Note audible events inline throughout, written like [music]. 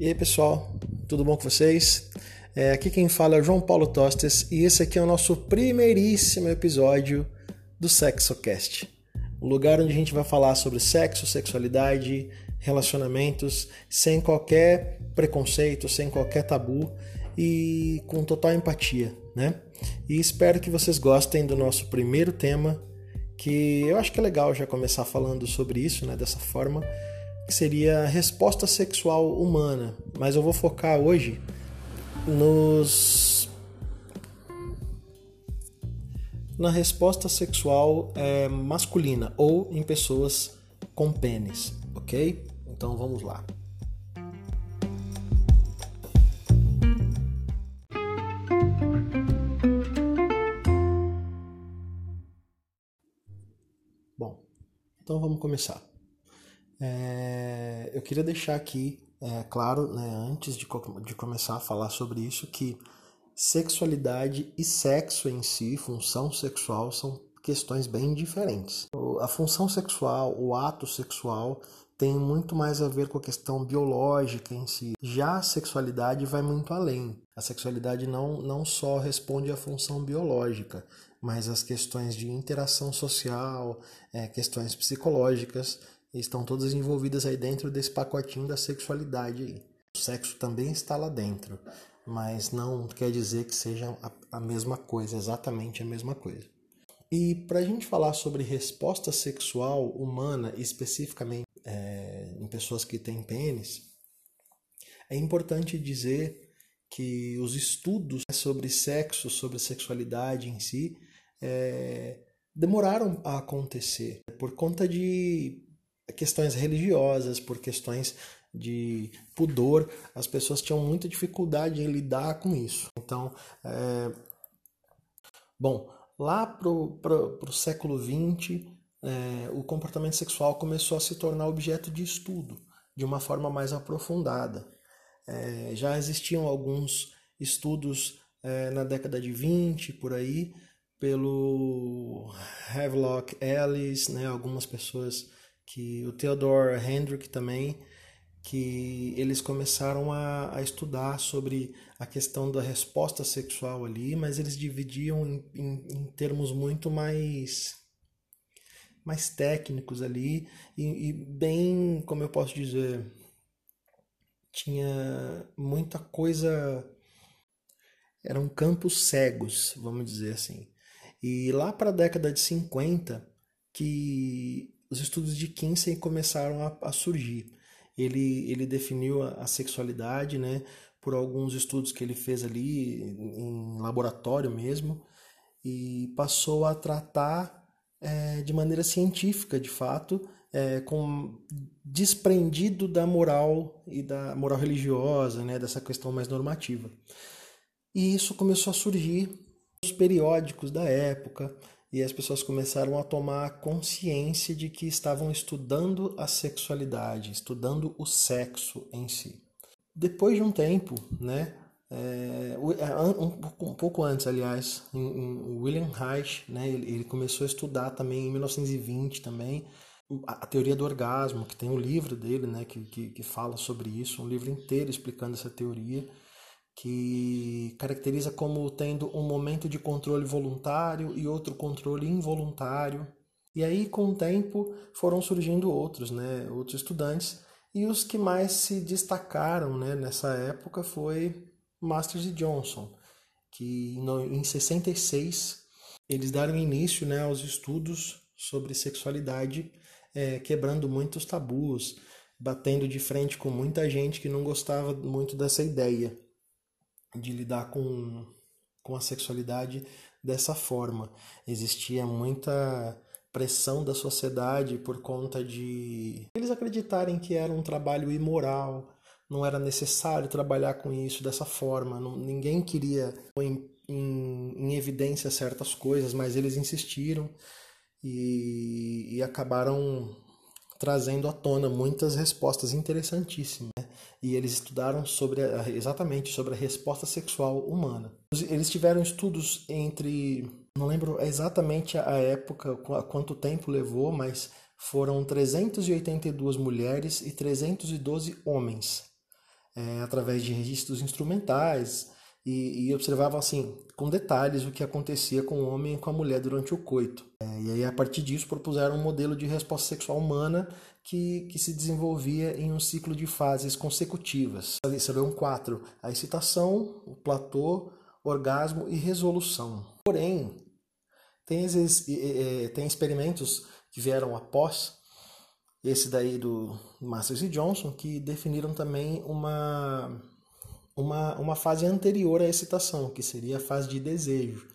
E aí pessoal, tudo bom com vocês? É, aqui quem fala é o João Paulo Tostes e esse aqui é o nosso primeiríssimo episódio do SexoCast, o lugar onde a gente vai falar sobre sexo, sexualidade, relacionamentos, sem qualquer preconceito, sem qualquer tabu e com total empatia, né? E espero que vocês gostem do nosso primeiro tema, que eu acho que é legal já começar falando sobre isso, né? Dessa forma que seria resposta sexual humana, mas eu vou focar hoje nos na resposta sexual é, masculina ou em pessoas com pênis, ok? Então vamos lá. Bom, então vamos começar. É, eu queria deixar aqui, é, claro, né, antes de, de começar a falar sobre isso, que sexualidade e sexo em si, função sexual, são questões bem diferentes. A função sexual, o ato sexual, tem muito mais a ver com a questão biológica em si. Já a sexualidade vai muito além. A sexualidade não, não só responde à função biológica, mas as questões de interação social, é, questões psicológicas estão todas envolvidas aí dentro desse pacotinho da sexualidade aí. O sexo também está lá dentro, mas não quer dizer que seja a, mesma coisa, exatamente a mesma coisa. E para a gente falar sobre resposta sexual humana, especificamente é, em pessoas que têm pênis, é importante dizer que os estudos sobre sexo, sobre sexualidade em si, é, demoraram a acontecer por conta de questões religiosas, por questões de pudor, as pessoas tinham muita dificuldade em lidar com isso. Então, é... bom, lá pro, pro, pro século XX, é, o comportamento sexual começou a se tornar objeto de estudo de uma forma mais aprofundada. É, já existiam alguns estudos é, na década de 20, por aí, pelo Havelock Ellis, né, algumas pessoas que o Theodore Hendrick também, que eles começaram a, a, estudar sobre a questão da resposta sexual ali, mas eles dividiam em, em, em termos muito mais mais técnicos ali e, e, bem, como eu posso dizer, tinha muita coisa, eram campos cegos, vamos dizer assim. E lá para a década de 50, que os estudos de Kinsey começaram a, a surgir. Ele, ele definiu a, a, sexualidade, né, por alguns estudos que ele fez ali em laboratório mesmo, e passou a tratar é, de maneira científica, de fato, é, com desprendido da moral e da moral religiosa, né, dessa questão mais normativa. E isso começou a surgir nos periódicos da época, e as pessoas começaram a tomar consciência de que estavam estudando a sexualidade, estudando o sexo em si. Depois de um tempo, né, é, um, um, pouco antes, aliás, William Reich, né, ele, ele, começou a estudar também em 1920 também a, a, teoria do orgasmo, que tem um livro dele, né, que, que, que fala sobre isso, um livro inteiro explicando essa teoria que caracteriza como tendo um momento de controle voluntário e outro controle involuntário. E aí, com o tempo, foram surgindo outros, né, outros estudantes, e os que mais se destacaram né, nessa época foi Masters e Johnson, que em 66 eles deram início né, aos estudos sobre sexualidade, é, quebrando muitos tabus, batendo de frente com muita gente que não gostava muito dessa ideia de lidar com, com a sexualidade dessa forma. Existia muita pressão da sociedade por conta de eles acreditarem que era um trabalho imoral, não era necessário trabalhar com isso dessa forma, não, ninguém queria pôr em, em, em, evidência certas coisas, mas eles insistiram e, e acabaram trazendo à tona muitas respostas interessantíssimas. Né? E eles estudaram sobre a, exatamente sobre a resposta sexual humana. Eles tiveram estudos entre, não lembro exatamente a época, quanto tempo levou, mas foram 382 mulheres e 312 homens é, através de registros instrumentais e, e, observavam assim com detalhes o que acontecia com o homem e com a mulher durante o coito. É, e aí a partir disso propuseram um modelo de resposta sexual humana que, que se desenvolvia em um ciclo de fases consecutivas. Seriam quatro: a excitação, o platô, orgasmo e resolução. Porém, tem, tem experimentos que vieram após esse daí do Masters e Johnson que definiram também uma, uma, uma fase anterior à excitação, que seria a fase de desejo.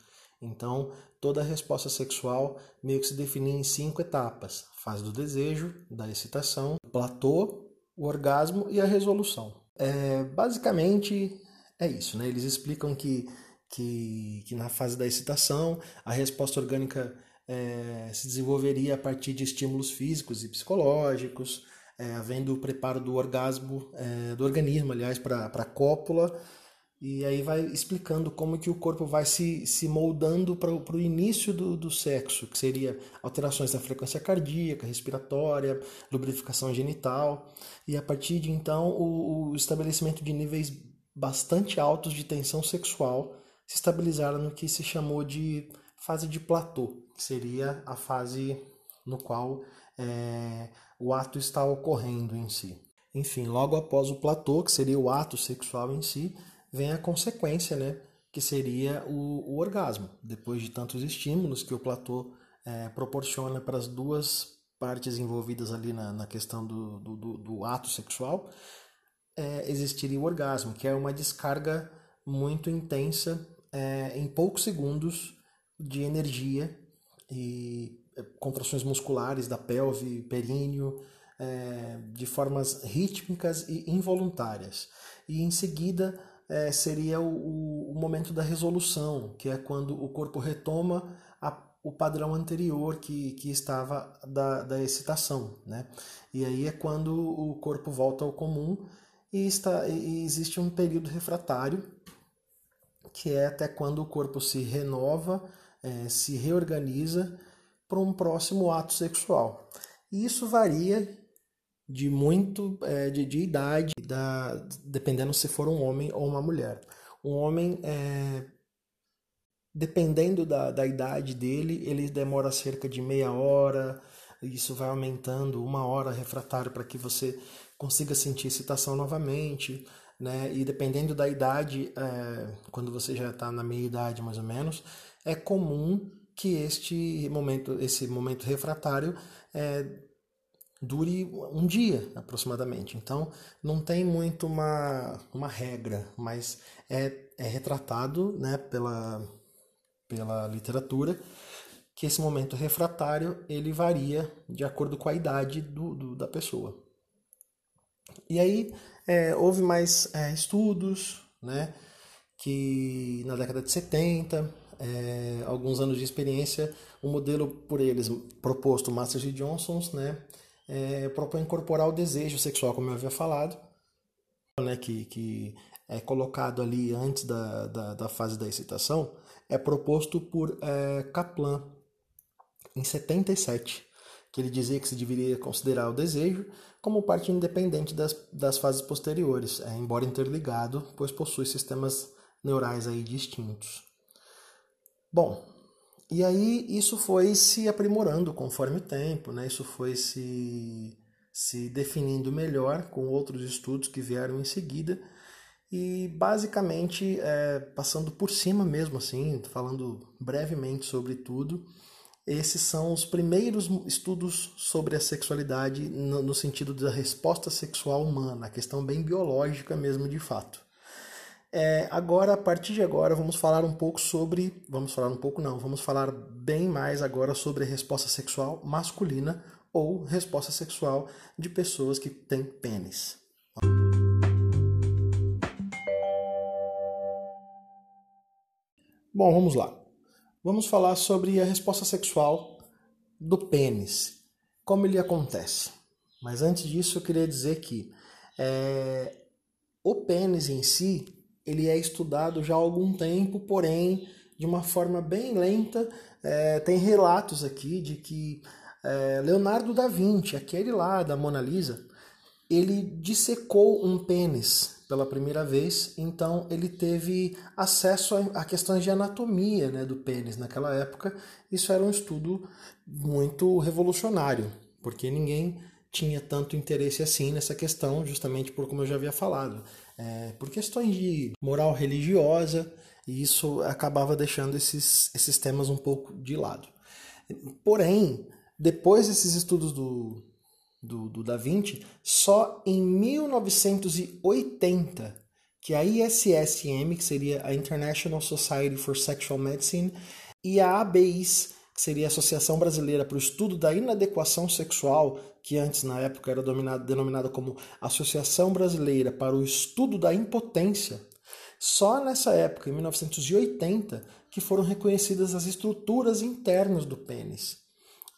Então, toda a resposta sexual meio que se define em cinco etapas: fase do desejo, da excitação, o platô, o orgasmo e a resolução. É, basicamente é isso, né? Eles explicam que, que, que na fase da excitação a resposta orgânica é, se desenvolveria a partir de estímulos físicos e psicológicos, é, havendo o preparo do orgasmo, é, do organismo, aliás, para a cópula, e aí vai explicando como que o corpo vai se, se moldando para o início do, do sexo, que seria alterações da frequência cardíaca, respiratória, lubrificação genital, e a partir de então o, o estabelecimento de níveis bastante altos de tensão sexual se estabilizaram no que se chamou de fase de platô, que seria a fase no qual é, o ato está ocorrendo em si. Enfim, logo após o platô, que seria o ato sexual em si, vem a consequência, né, que seria o, o orgasmo. Depois de tantos estímulos que o platô é, proporciona para as duas partes envolvidas ali na, na questão do, do, do, ato sexual, é, existiria o orgasmo, que é uma descarga muito intensa é, em poucos segundos de energia e contrações musculares da pelve, períneo, é, de formas rítmicas e involuntárias. E em seguida é, seria o, o, momento da resolução, que é quando o corpo retoma a, o padrão anterior que, que estava da, da excitação. Né? E aí é quando o corpo volta ao comum e, está, e existe um período refratário, que é até quando o corpo se renova é, se reorganiza para um próximo ato sexual. E isso varia de muito é, de, de, idade, da, dependendo se for um homem ou uma mulher. Um homem, é, dependendo da, da idade dele, ele demora cerca de meia hora, isso vai aumentando, uma hora refratário para que você consiga sentir excitação novamente. Né? E dependendo da idade, é, quando você já está na meia idade mais ou menos, é comum que este momento, esse momento refratário é, dure um dia aproximadamente. Então não tem muito uma, uma regra, mas é, é retratado né, pela, pela literatura que esse momento refratário ele varia de acordo com a idade do, do da pessoa. E aí é, houve mais é, estudos, né, que na década de 70 é, alguns anos de experiência, o modelo por eles proposto, Masters e Johnsons, né, é, propõe incorporar o desejo sexual, como eu havia falado, né, que, que é colocado ali antes da, da, da fase da excitação, é proposto por é, Kaplan em 77, que ele dizia que se deveria considerar o desejo como parte independente das, das fases posteriores, é, embora interligado, pois possui sistemas neurais aí distintos. Bom, e aí isso foi se aprimorando conforme o tempo, né? Isso foi se, se definindo melhor com outros estudos que vieram em seguida e basicamente é, passando por cima mesmo assim, falando brevemente sobre tudo, esses são os primeiros estudos sobre a sexualidade no, no sentido da resposta sexual humana, a questão bem biológica mesmo de fato. É, agora, a partir de agora, vamos falar um pouco sobre. Vamos falar um pouco, não, vamos falar bem mais agora sobre resposta sexual masculina ou resposta sexual de pessoas que têm pênis. Bom, vamos lá. Vamos falar sobre a resposta sexual do pênis, como ele acontece. Mas antes disso, eu queria dizer que é, o pênis em si ele é estudado já há algum tempo, porém de uma forma bem lenta. É, tem relatos aqui de que é, Leonardo da Vinci, aquele lá da Mona Lisa, ele dissecou um pênis pela primeira vez, então ele teve acesso a, questões de anatomia né, do pênis. Naquela época, isso era um estudo muito revolucionário, porque ninguém tinha tanto interesse assim nessa questão, justamente por como eu já havia falado, é, por questões de moral religiosa, e isso acabava deixando esses, esses temas um pouco de lado. Porém, depois desses estudos do, do, do Da Vinci, só em 1980 que a ISSM, que seria a International Society for Sexual Medicine, e a ABIS, que seria a Associação Brasileira para o Estudo da Inadequação Sexual, que antes na época era denominada como Associação Brasileira para o Estudo da Impotência, só nessa época, em 1980, que foram reconhecidas as estruturas internas do pênis.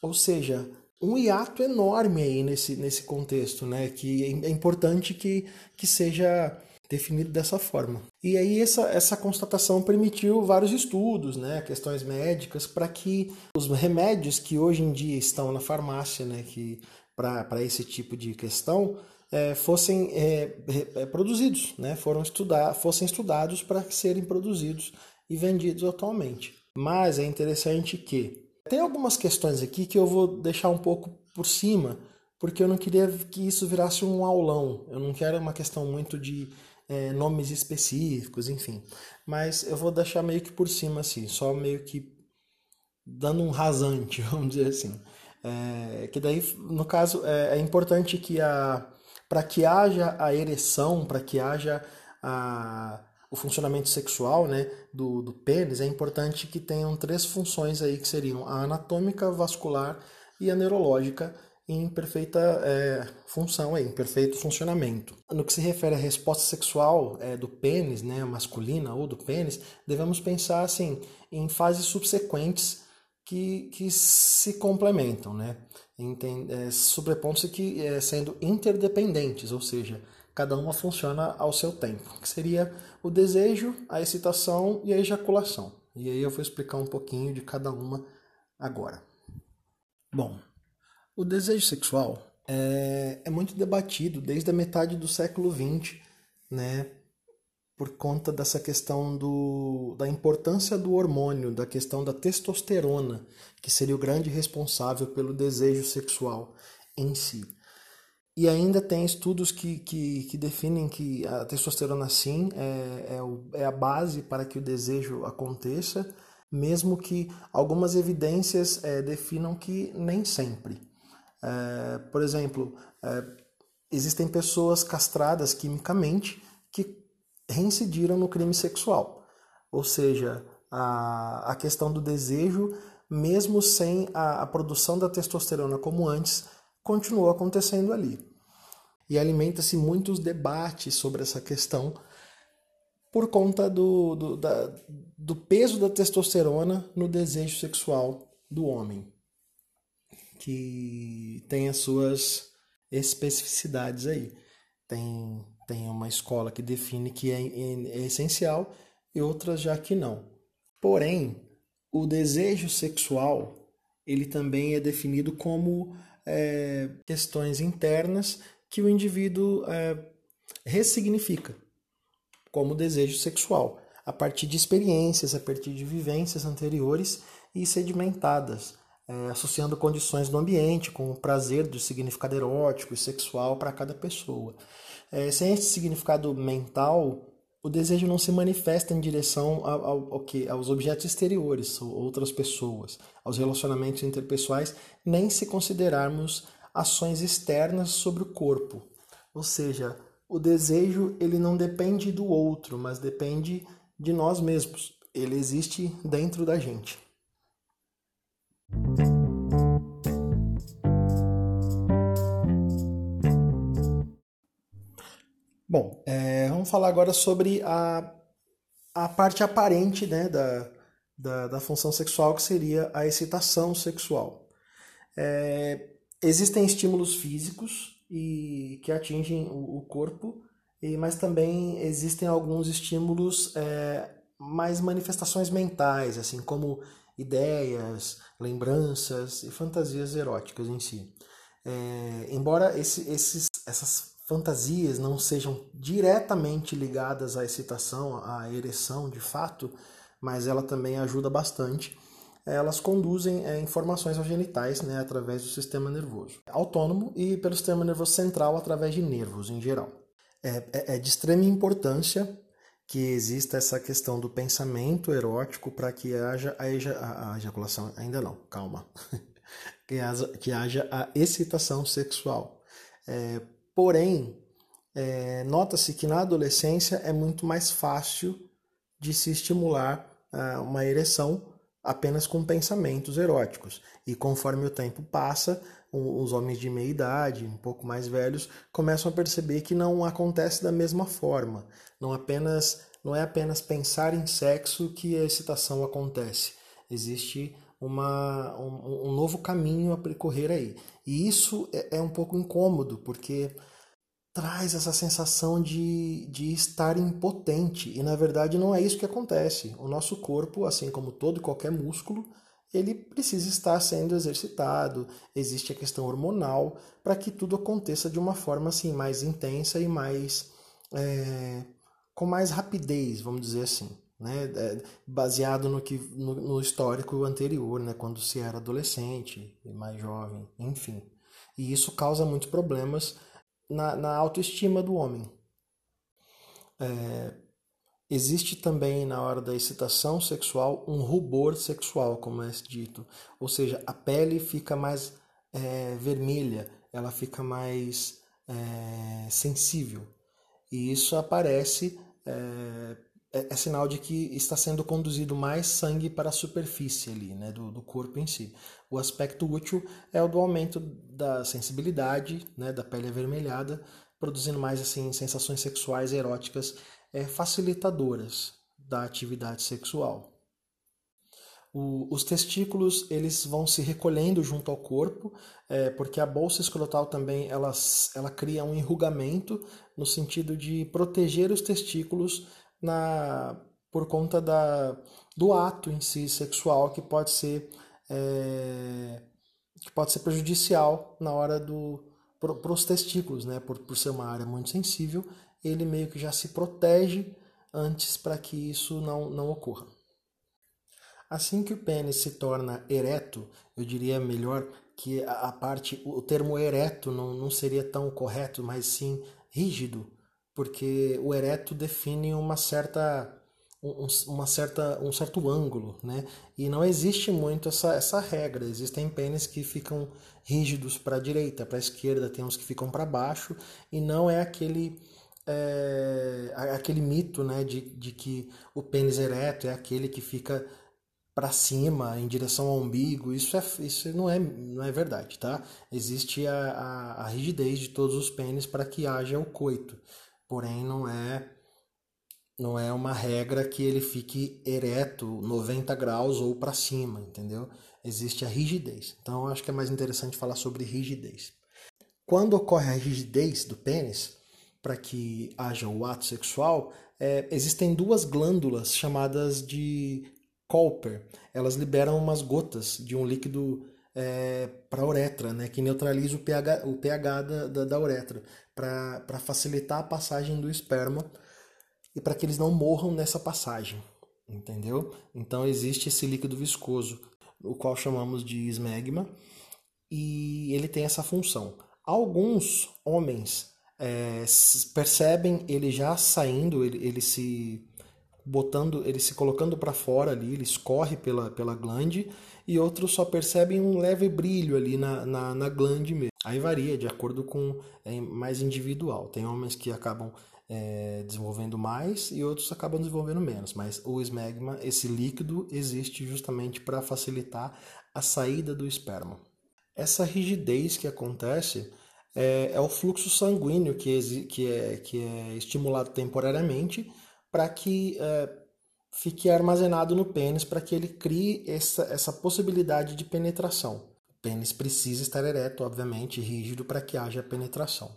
Ou seja, um hiato enorme aí nesse, nesse contexto, né? Que é importante que, que seja definido dessa forma. E aí essa, essa constatação permitiu vários estudos, né, questões médicas, para que os remédios que hoje em dia estão na farmácia, né, que para esse tipo de questão, é, fossem é, é, produzidos, né, foram estudar, fossem estudados para serem produzidos e vendidos atualmente. Mas é interessante que tem algumas questões aqui que eu vou deixar um pouco por cima, porque eu não queria que isso virasse um aulão. Eu não quero uma questão muito de é, nomes específicos, enfim. Mas eu vou deixar meio que por cima, assim, só meio que dando um rasante, [laughs] vamos dizer assim. É, que daí, no caso, é, é importante que a para que haja a ereção, para que haja a o funcionamento sexual né, do, do pênis, é importante que tenham três funções aí que seriam a anatômica, vascular e a neurológica em perfeita é, função, aí, em perfeito funcionamento. No que se refere à resposta sexual é, do pênis, né, masculina ou do pênis, devemos pensar assim em fases subsequentes que, que se complementam, né? é, sobrepondo-se que é, sendo interdependentes, ou seja, cada uma funciona ao seu tempo, que seria o desejo, a excitação e a ejaculação. E aí eu vou explicar um pouquinho de cada uma agora. Bom, o desejo sexual é, é muito debatido desde a metade do século XX, né? Por conta dessa questão do, da importância do hormônio, da questão da testosterona, que seria o grande responsável pelo desejo sexual em si. E ainda tem estudos que, que, que definem que a testosterona, sim, é, é, o, é a base para que o desejo aconteça, mesmo que algumas evidências é, definam que nem sempre. É, por exemplo, é, existem pessoas castradas quimicamente que reincidiram no crime sexual. Ou seja, a, a questão do desejo, mesmo sem a, a produção da testosterona como antes, continuou acontecendo ali. E alimenta-se muitos debates sobre essa questão por conta do, do, da, do peso da testosterona no desejo sexual do homem, que tem as suas especificidades aí. Tem, tem uma escola que define que é, é, é essencial e outras já que não. Porém, o desejo sexual ele também é definido como é, questões internas que o indivíduo é, ressignifica, como desejo sexual, a partir de experiências, a partir de vivências anteriores e sedimentadas, é, associando condições do ambiente com o prazer do significado erótico e sexual para cada pessoa. É, sem esse significado mental, o desejo não se manifesta em direção ao, ao, ao que, aos objetos exteriores, ou outras pessoas, aos relacionamentos interpessoais, nem se considerarmos ações externas sobre o corpo. Ou seja, o desejo ele não depende do outro, mas depende de nós mesmos. Ele existe dentro da gente. Bom, é, vamos falar agora sobre a, a parte aparente né, da, da, da função sexual, que seria a excitação sexual. É, existem estímulos físicos e que atingem o, o corpo, e, mas também existem alguns estímulos é, mais manifestações mentais, assim como ideias, lembranças e fantasias eróticas em si. É, embora esse, esses, essas fantasias não sejam diretamente ligadas à excitação, à ereção de fato, mas ela também ajuda bastante. Elas conduzem é, informações aos genitais né, através do sistema nervoso autônomo e pelo sistema nervoso central através de nervos em geral. É, é, é de extrema importância que exista essa questão do pensamento erótico para que haja a, eja, a, a, ejaculação, ainda não, calma, [laughs] que, haja, que haja a excitação sexual. É, porém, é, nota-se que na adolescência é muito mais fácil de se estimular uh, uma ereção apenas com pensamentos eróticos. E conforme o tempo passa, os homens de meia idade, um pouco mais velhos, começam a perceber que não acontece da mesma forma. Não apenas não é apenas pensar em sexo que a excitação acontece. Existe uma, um, um novo caminho a percorrer aí. E isso é, é um pouco incômodo, porque traz essa sensação de, de estar impotente. E na verdade não é isso que acontece. O nosso corpo, assim como todo e qualquer músculo, ele precisa estar sendo exercitado. Existe a questão hormonal para que tudo aconteça de uma forma assim mais intensa e mais é, com mais rapidez, vamos dizer assim. Né, é, baseado no que no, no, histórico anterior, né, quando se era adolescente, mais jovem, enfim. E isso causa muitos problemas na, na autoestima do homem. É, existe também na hora da excitação sexual um rubor sexual, como é dito, ou seja, a pele fica mais é, vermelha, ela fica mais é, sensível. E isso aparece é, é, é, sinal de que está sendo conduzido mais sangue para a superfície ali, né, do, do corpo em si. O aspecto útil é o do aumento da sensibilidade, né, da pele avermelhada, produzindo mais assim sensações sexuais eróticas é, facilitadoras da atividade sexual. O, os testículos eles vão se recolhendo junto ao corpo, é, porque a bolsa escrotal também ela, ela cria um enrugamento no sentido de proteger os testículos na, por conta da, do ato em si sexual que pode ser é, que pode ser prejudicial na hora do para os testículos, né? Por, por ser uma área muito sensível, ele meio que já se protege antes para que isso não, não ocorra. Assim que o pênis se torna ereto, eu diria melhor que a, parte, o termo ereto não, não seria tão correto, mas sim rígido, porque o ereto define uma certa um, uma certa, um certo ângulo, né? E não existe muito essa, essa regra. Existem pênis que ficam rígidos para a direita, para a esquerda, tem uns que ficam para baixo, e não é aquele é, aquele mito, né, de, de que o pênis ereto é aquele que fica para cima, em direção ao umbigo, isso, é, isso não, é, não é verdade, tá? Existe a, a, a rigidez de todos os pênis para que haja o coito, porém não é não é uma regra que ele fique ereto 90 graus ou para cima, entendeu? Existe a rigidez. Então eu acho que é mais interessante falar sobre rigidez. Quando ocorre a rigidez do pênis, para que haja o ato sexual, é, existem duas glândulas chamadas de Cooper, elas liberam umas gotas de um líquido é, para a uretra, né, que neutraliza o pH, o pH da, da, da uretra, para facilitar a passagem do esperma e para que eles não morram nessa passagem, entendeu? Então existe esse líquido viscoso, o qual chamamos de esmegma, e ele tem essa função. Alguns homens é, percebem ele já saindo, ele, ele se botando, ele se colocando para fora ali, ele escorre pela, pela glande, e outros só percebem um leve brilho ali na, na, na glande mesmo. Aí varia de acordo com é mais individual. Tem homens que acabam é, desenvolvendo mais e outros acabam desenvolvendo menos, mas o esmegma, esse líquido, existe justamente para facilitar a saída do esperma. Essa rigidez que acontece é, é o fluxo sanguíneo que, que, é, que é estimulado temporariamente para que é, fique armazenado no pênis para que ele crie essa, essa possibilidade de penetração. Pênis precisa estar ereto, obviamente, rígido para que haja penetração.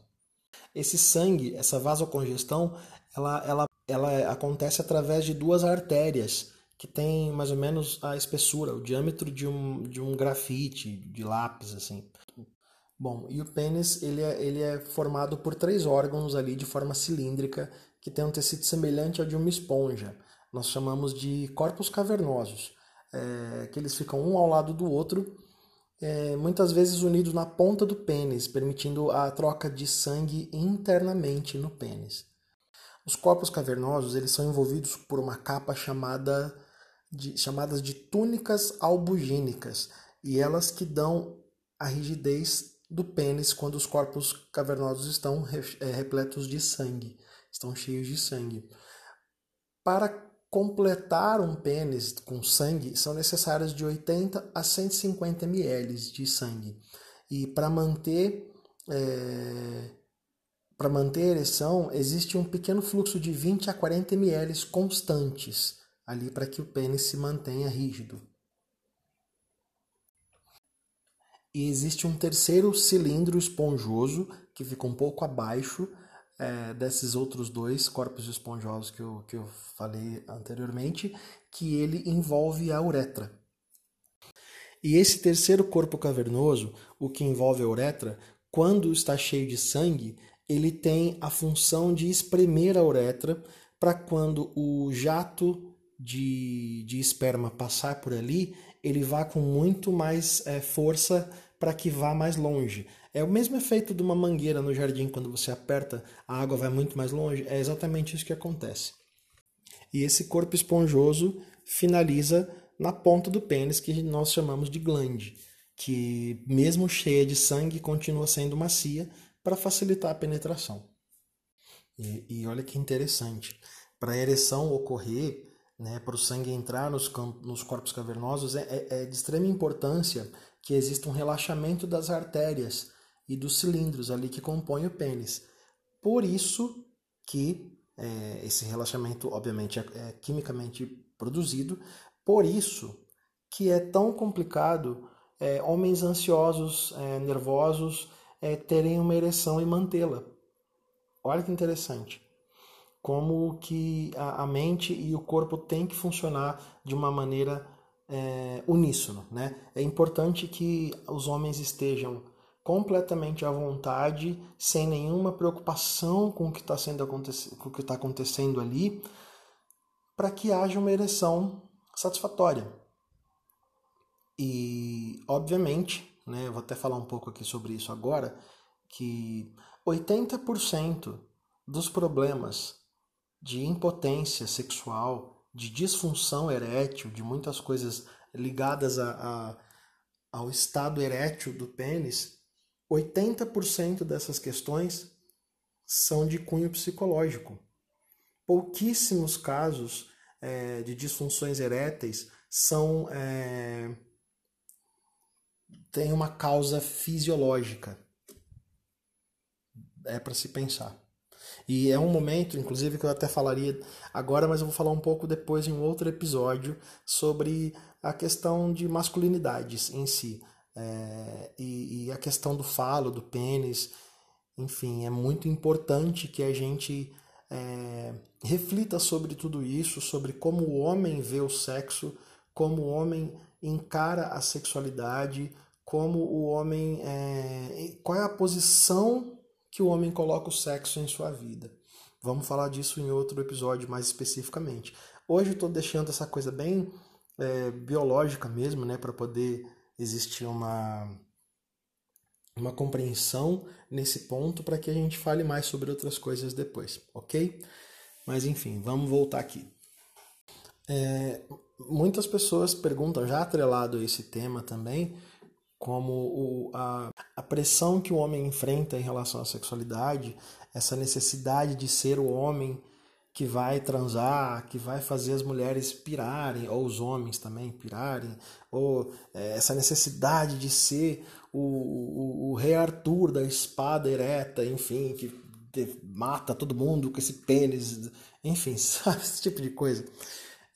Esse sangue, essa vasocongestão, ela, ela, ela acontece através de duas artérias que tem mais ou menos a espessura, o diâmetro de um, de um grafite, de lápis, assim. Bom, e o pênis ele é, ele é formado por três órgãos ali de forma cilíndrica que tem um tecido semelhante ao de uma esponja. Nós chamamos de corpos cavernosos, é, que eles ficam um ao lado do outro, é, muitas vezes unidos na ponta do pênis, permitindo a troca de sangue internamente no pênis. Os corpos cavernosos eles são envolvidos por uma capa chamada de, chamadas de túnicas albugínicas, e elas que dão a rigidez do pênis quando os corpos cavernosos estão é, repletos de sangue, estão cheios de sangue. Para completar um pênis com sangue, são necessários de 80 a 150 ml de sangue. E para manter é, para manter a ereção, existe um pequeno fluxo de 20 a 40 ml constantes ali para que o pênis se mantenha rígido. E existe um terceiro cilindro esponjoso que fica um pouco abaixo é, desses outros dois corpos esponjosos que eu, que eu falei anteriormente, que ele envolve a uretra. E esse terceiro corpo cavernoso, o que envolve a uretra, quando está cheio de sangue, ele tem a função de espremer a uretra para quando o jato de, de esperma passar por ali, ele vá com muito mais é, força para que vá mais longe. É o mesmo efeito de uma mangueira no jardim, quando você aperta, a água vai muito mais longe. É exatamente isso que acontece. E esse corpo esponjoso finaliza na ponta do pênis, que nós chamamos de glande, que, mesmo cheia de sangue, continua sendo macia para facilitar a penetração. E, e olha que interessante. Para a ereção ocorrer, né, para o sangue entrar nos, nos corpos cavernosos, é, é, é de extrema importância que exista um relaxamento das artérias e dos cilindros ali que compõem o pênis. Por isso que é, esse relaxamento, obviamente, é, é, quimicamente produzido, por isso que é tão complicado é, homens ansiosos, é, nervosos, é, terem uma ereção e mantê-la. Olha que interessante. Como que a, a, mente e o corpo têm que funcionar de uma maneira é, uníssono. Né? É importante que os homens estejam completamente à vontade, sem nenhuma preocupação com o que está está acontecendo ali, para que haja uma ereção satisfatória. E, obviamente, né, vou até falar um pouco aqui sobre isso agora, que 80% dos problemas de impotência sexual, de disfunção erétil, de muitas coisas ligadas a, a ao estado erétil do pênis, 80% dessas questões são de cunho psicológico. Pouquíssimos casos é, de disfunções eréteis são é, têm uma causa fisiológica. É para se pensar. E é um momento, inclusive, que eu até falaria agora, mas eu vou falar um pouco depois em um outro episódio sobre a questão de masculinidades em si é, e, e, a questão do falo, do pênis, enfim, é muito importante que a gente é, reflita sobre tudo isso, sobre como o homem vê o sexo, como o homem encara a sexualidade, como o homem. É, qual é a posição que o homem coloca o sexo em sua vida. Vamos falar disso em outro episódio mais especificamente. Hoje eu estou deixando essa coisa bem é, biológica mesmo, né, para poder existir uma, uma compreensão nesse ponto para que a gente fale mais sobre outras coisas depois, ok? Mas enfim, vamos voltar aqui. É, muitas pessoas perguntam, já atrelado a esse tema também, como o, a, a pressão que o homem enfrenta em relação à sexualidade, essa necessidade de ser o homem que vai transar, que vai fazer as mulheres pirarem, ou os homens também pirarem, ou é, essa necessidade de ser o, o, o, rei Arthur da espada ereta, enfim, que mata todo mundo com esse pênis, enfim, [laughs] sabe, esse tipo de coisa.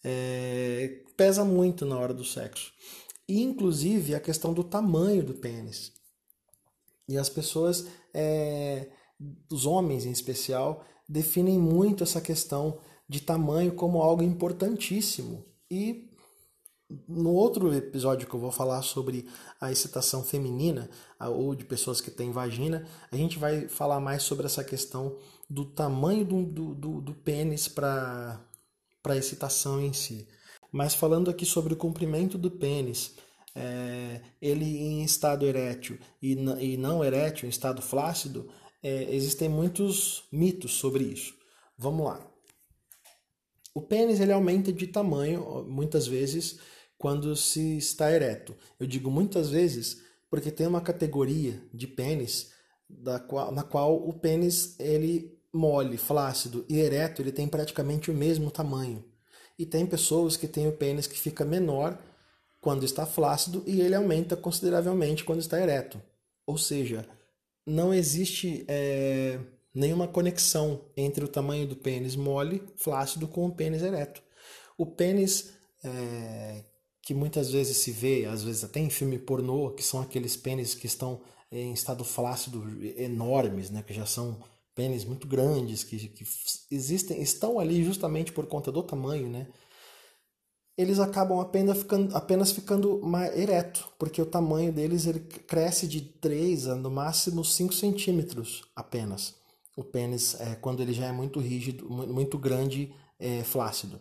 É, pesa muito na hora do sexo. E, inclusive, a questão do tamanho do pênis. E as pessoas, é, os homens em especial, definem muito essa questão de tamanho como algo importantíssimo. E no outro episódio que eu vou falar sobre a excitação feminina ou de pessoas que têm vagina, a gente vai falar mais sobre essa questão do tamanho do, do, do, do pênis para a excitação em si. Mas falando aqui sobre o comprimento do pênis, é, ele em estado erétil e, e não erétil, em estado flácido, é, existem muitos mitos sobre isso. Vamos lá. O pênis ele aumenta de tamanho muitas vezes quando se está ereto. Eu digo muitas vezes porque tem uma categoria de pênis da qual, na qual o pênis ele mole, flácido e ereto ele tem praticamente o mesmo tamanho. E tem pessoas que têm o pênis que fica menor quando está flácido e ele aumenta consideravelmente quando está ereto. Ou seja, não existe é, nenhuma conexão entre o tamanho do pênis mole, flácido, com o pênis ereto. O pênis é, que muitas vezes se vê, às vezes até em filme pornô, que são aqueles pênis que estão em estado flácido enormes, né, que já são pênis muito grandes, que, que existem, estão ali justamente por conta do tamanho, né? Eles acabam apenas ficando, apenas ficando mais ereto, porque o tamanho deles ele cresce de 3 a no máximo 5 centímetros apenas. O pênis, é, quando ele já é muito rígido, muito grande, é, flácido.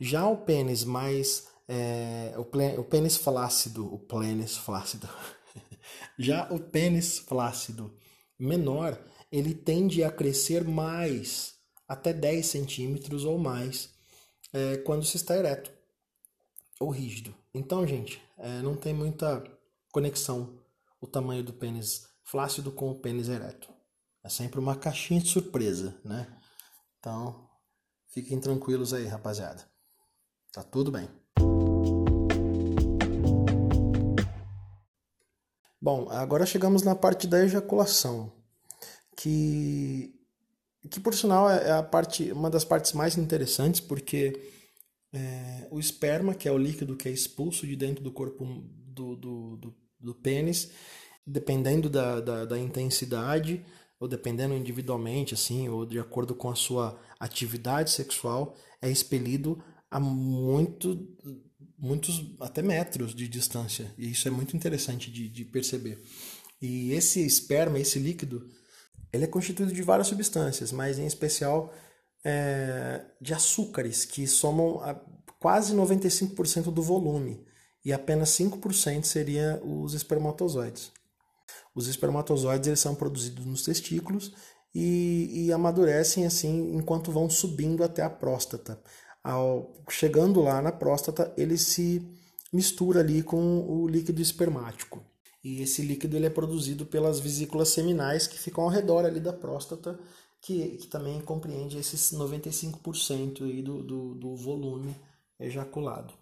Já o pênis mais é, o, o pênis flácido, o pênis flácido. [laughs] Já o pênis flácido menor, ele tende a crescer mais, até 10 centímetros ou mais, é, quando se está ereto ou rígido. Então, gente, é, não tem muita conexão o tamanho do pênis flácido com o pênis ereto. É sempre uma caixinha de surpresa, né? Então, fiquem tranquilos aí, rapaziada. Tá tudo bem. Bom, agora chegamos na parte da ejaculação, que, que por sinal é a parte, uma das partes mais interessantes, porque é, o esperma, que é o líquido que é expulso de dentro do corpo do, do, do, do pênis, dependendo da, da, da, intensidade, ou dependendo individualmente, assim, ou de acordo com a sua atividade sexual, é expelido a muito muitos até metros de distância. E isso é muito interessante de, de perceber. E esse esperma, esse líquido, ele é constituído de várias substâncias, mas em especial é, de açúcares, que somam quase 95% do volume, e apenas 5% seria os espermatozoides. Os espermatozoides eles são produzidos nos testículos e, e amadurecem assim enquanto vão subindo até a próstata ao, chegando lá na próstata, ele se mistura ali com o líquido espermático. E esse líquido ele é produzido pelas vesículas seminais que ficam ao redor ali da próstata, que, que também compreende esses 95% aí do, do, do volume ejaculado.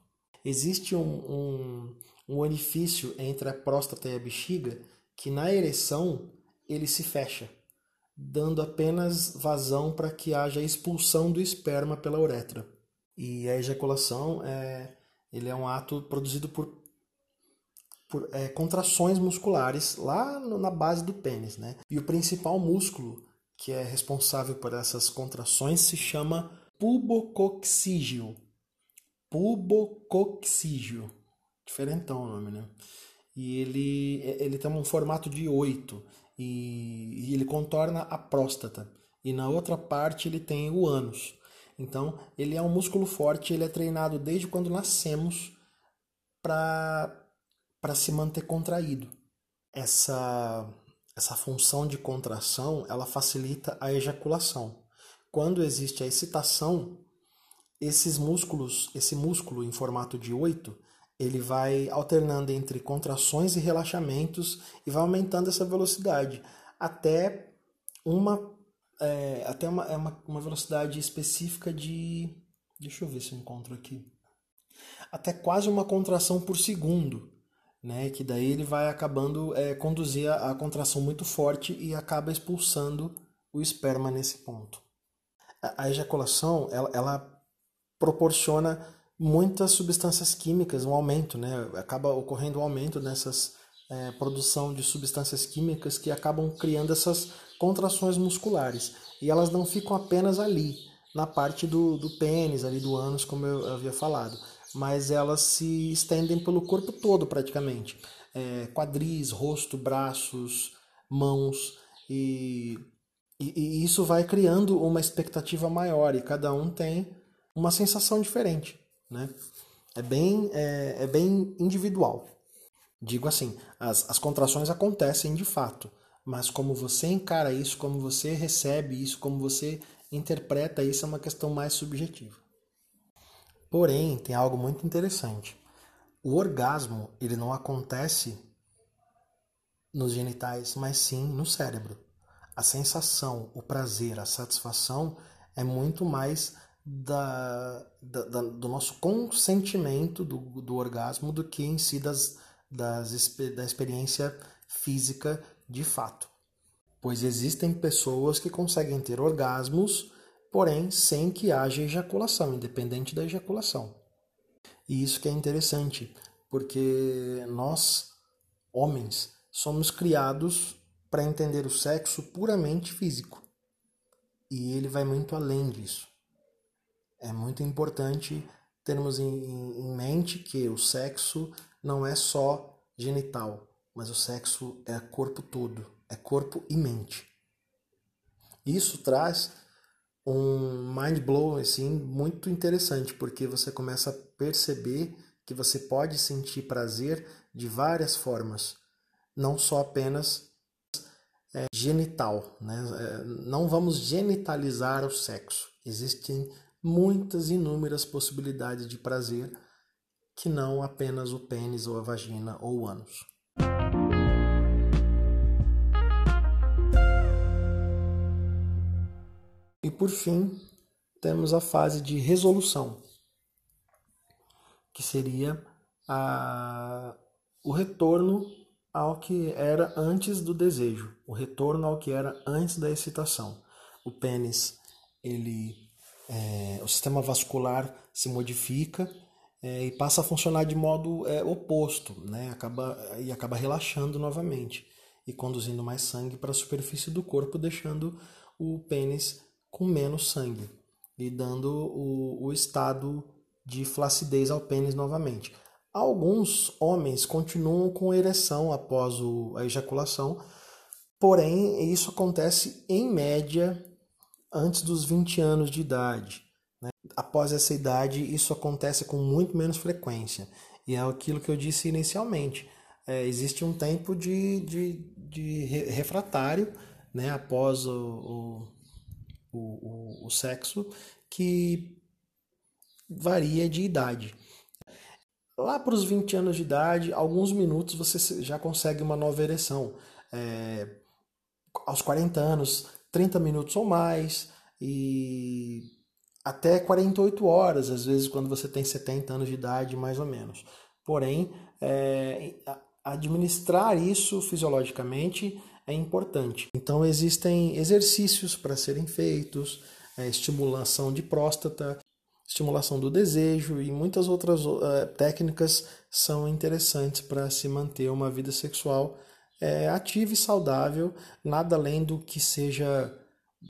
Existe um, um, um orifício entre a próstata e a bexiga que na ereção ele se fecha, dando apenas vazão para que haja expulsão do esperma pela uretra. E a ejaculação é, ele é um ato produzido por, por é, contrações musculares lá no, na base do pênis. Né? E o principal músculo que é responsável por essas contrações se chama pubococcígeo. Pubococcígeo. Diferentão o nome, né? E ele, ele tem um formato de oito e, e ele contorna a próstata. E na outra parte ele tem o ânus. Então, ele é um músculo forte, ele é treinado desde quando nascemos para se manter contraído. Essa, essa função de contração, ela facilita a ejaculação. Quando existe a excitação, esses músculos, esse músculo em formato de oito, ele vai alternando entre contrações e relaxamentos e vai aumentando essa velocidade até uma é, até uma, é uma, uma velocidade específica de. Deixa eu ver se eu encontro aqui. Até quase uma contração por segundo. Né, que daí ele vai acabando é, conduzir a, a contração muito forte e acaba expulsando o esperma nesse ponto. A, a ejaculação ela, ela proporciona muitas substâncias químicas, um aumento, né? acaba ocorrendo um aumento nessas é, produção de substâncias químicas que acabam criando essas contrações musculares. E elas não ficam apenas ali, na parte do, do pênis, ali do ânus, como eu havia falado. Mas elas se estendem pelo corpo todo praticamente. É, quadris, rosto, braços, mãos e, e, e isso vai criando uma expectativa maior e cada um tem uma sensação diferente, né? É bem, é, é bem individual. Digo assim, as, as contrações acontecem de fato, mas como você encara isso, como você recebe isso, como você interpreta isso é uma questão mais subjetiva. Porém, tem algo muito interessante. O orgasmo, ele não acontece nos genitais, mas sim no cérebro. A sensação, o prazer, a satisfação é muito mais da, da, da, do nosso consentimento do, do orgasmo do que em si das, das, da experiência física de fato. Pois existem pessoas que conseguem ter orgasmos, porém sem que haja ejaculação, independente da ejaculação. E isso que é interessante, porque nós, homens, somos criados para entender o sexo puramente físico. E ele vai muito além disso. É muito importante termos em, em mente que o sexo não é só genital, mas o sexo é corpo todo, é corpo e mente. Isso traz um mind blow assim muito interessante, porque você começa a perceber que você pode sentir prazer de várias formas, não só apenas é, genital, né? É, não vamos genitalizar o sexo. Existem muitas inúmeras possibilidades de prazer que não apenas o pênis ou a vagina ou o ânus. Por fim, temos a fase de resolução, que seria a, o retorno ao que era antes do desejo, o retorno ao que era antes da excitação. O pênis ele é, o sistema vascular se modifica é, e passa a funcionar de modo é, oposto, né? acaba, e acaba relaxando novamente e conduzindo mais sangue para a superfície do corpo, deixando o pênis com menos sangue e dando o, o estado de flacidez ao pênis novamente. Alguns homens continuam com ereção após o, a ejaculação, porém isso acontece em média antes dos 20 anos de idade. Né? Após essa idade, isso acontece com muito menos frequência. E é aquilo que eu disse inicialmente. É, existe um tempo de, de, de refratário né, após o, o, o, o sexo que varia de idade. Lá para os 20 anos de idade, alguns minutos você já consegue uma nova ereção. É, aos 40 anos, 30 minutos ou mais e até 48 horas, às vezes quando você tem 70 anos de idade, mais ou menos. Porém, é, administrar isso fisiologicamente é importante. Então, existem exercícios para serem feitos, é, estimulação de próstata, estimulação do desejo e muitas outras uh, técnicas são interessantes para se manter uma vida sexual é, ativa e saudável, nada além do que seja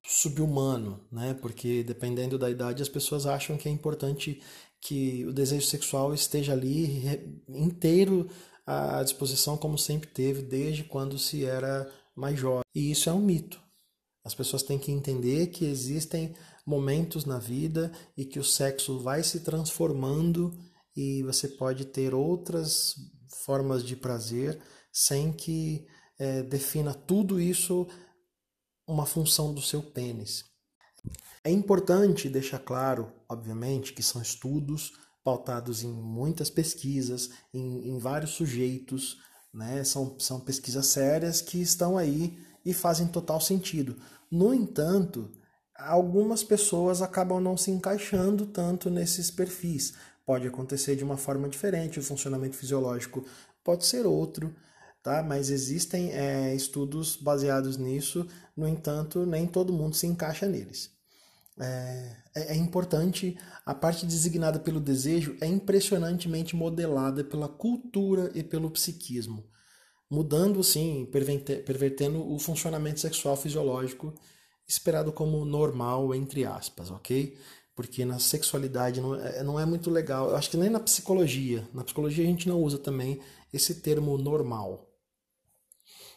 subhumano, né? Porque dependendo da idade as pessoas acham que é importante que o desejo sexual esteja ali inteiro à disposição como sempre teve desde quando se era mais jovem. E isso é um mito. As pessoas têm que entender que existem momentos na vida e que o sexo vai se transformando e você pode ter outras formas de prazer sem que é, defina tudo isso uma função do seu pênis. É importante deixar claro, obviamente, que são estudos pautados em muitas pesquisas, em, em vários sujeitos, né? são, são pesquisas sérias que estão aí e fazem total sentido. No entanto, algumas pessoas acabam não se encaixando tanto nesses perfis. Pode acontecer de uma forma diferente, o funcionamento fisiológico pode ser outro, tá? Mas existem é, estudos baseados nisso, no entanto, nem todo mundo se encaixa neles. É, é, é importante, a parte designada pelo desejo é impressionantemente modelada pela cultura e pelo psiquismo, mudando, sim, pervertendo o funcionamento sexual fisiológico esperado como normal, entre aspas, ok? porque na sexualidade não é, não é muito legal. Eu acho que nem na psicologia. Na psicologia a gente não usa também esse termo normal.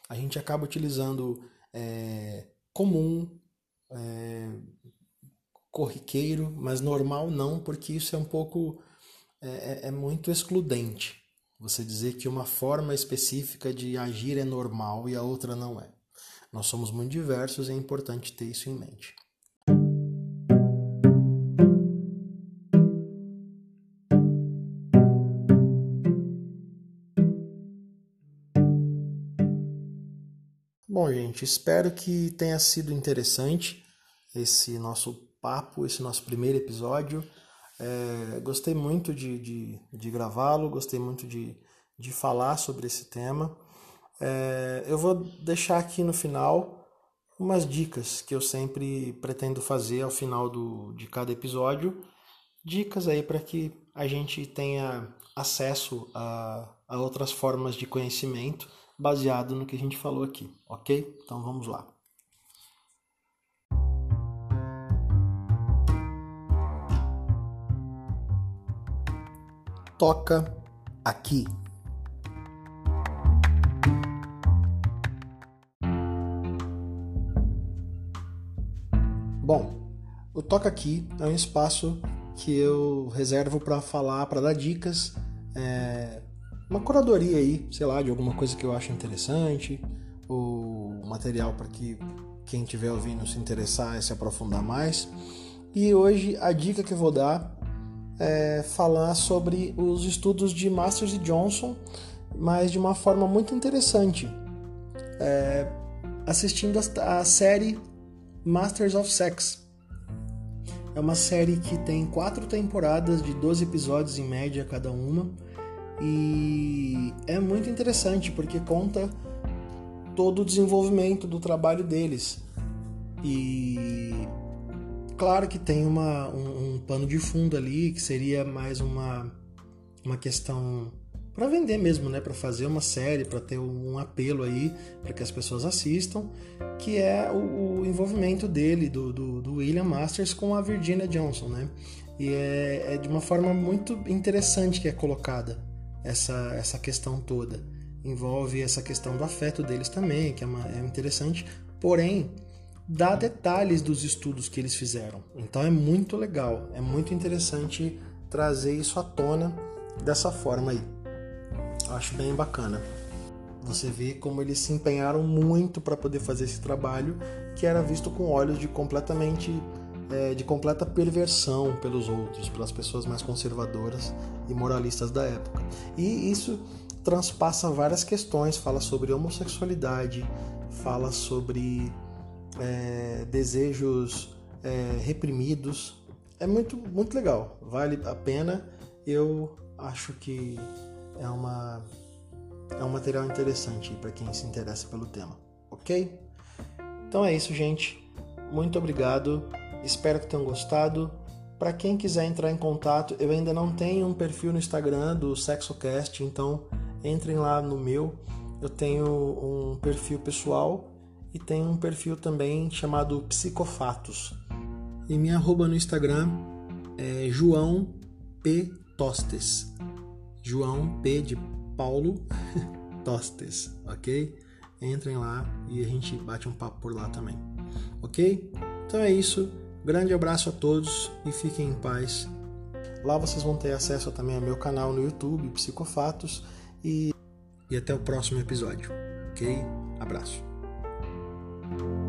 A gente acaba utilizando é, comum, é, corriqueiro, mas normal não, porque isso é um pouco é, é, é muito excludente. Você dizer que uma forma específica de agir é normal e a outra não é. Nós somos muito diversos e é importante ter isso em mente. Bom, gente, espero que tenha sido interessante esse nosso papo, esse nosso primeiro episódio. É, gostei muito de, de, de gravá-lo, gostei muito de, de falar sobre esse tema. É, eu vou deixar aqui no final umas dicas que eu sempre pretendo fazer ao final do, de cada episódio. Dicas aí para que a gente tenha acesso a, a outras formas de conhecimento baseado no que a gente falou aqui, ok? Então vamos lá. Toca aqui. Bom, o Toca Aqui é um espaço que eu reservo para falar, para dar dicas, é, uma curadoria aí, sei lá, de alguma coisa que eu acho interessante, ou material para que quem estiver ouvindo se interessar e se aprofundar mais. E hoje a dica que eu vou dar é, falar sobre os estudos de Masters e Johnson, mas de uma forma muito interessante, é, assistindo a, a série Masters of Sex. É uma série que tem quatro temporadas de 12 episódios em média cada uma e é muito interessante porque conta todo o desenvolvimento do trabalho deles. E Claro que tem uma, um, um pano de fundo ali, que seria mais uma, uma questão para vender mesmo, né? Para fazer uma série, para ter um apelo aí para que as pessoas assistam, que é o, o envolvimento dele, do, do, do, William Masters com a Virginia Johnson, né? E é, é, de uma forma muito interessante que é colocada essa, essa questão toda. Envolve essa questão do afeto deles também, que é, uma, é interessante. Porém, dá detalhes dos estudos que eles fizeram. Então é muito legal, é muito interessante trazer isso à tona dessa forma aí. Eu acho bem bacana. Você vê como eles se empenharam muito para poder fazer esse trabalho que era visto com olhos de completamente é, de completa perversão pelos outros, pelas pessoas mais conservadoras e moralistas da época. E isso transpassa várias questões, fala sobre homossexualidade, fala sobre é, desejos é, reprimidos. É muito, muito legal, vale a pena. Eu acho que é, uma, é um material interessante para quem se interessa pelo tema, ok? Então é isso, gente. Muito obrigado. Espero que tenham gostado. Para quem quiser entrar em contato, eu ainda não tenho um perfil no Instagram do SexoCast, então entrem lá no meu. Eu tenho um perfil pessoal e tem um perfil também chamado Psicofatos. E minha arroba no Instagram é João P. Tostes. João P. de Paulo [laughs] Tostes, ok? Entrem lá e a gente bate um papo por lá também, ok? Então é isso. Grande abraço a todos e fiquem em paz. Lá vocês vão ter acesso também ao meu canal no YouTube, Psicofatos, e, e até o próximo episódio, ok? Abraço. thank you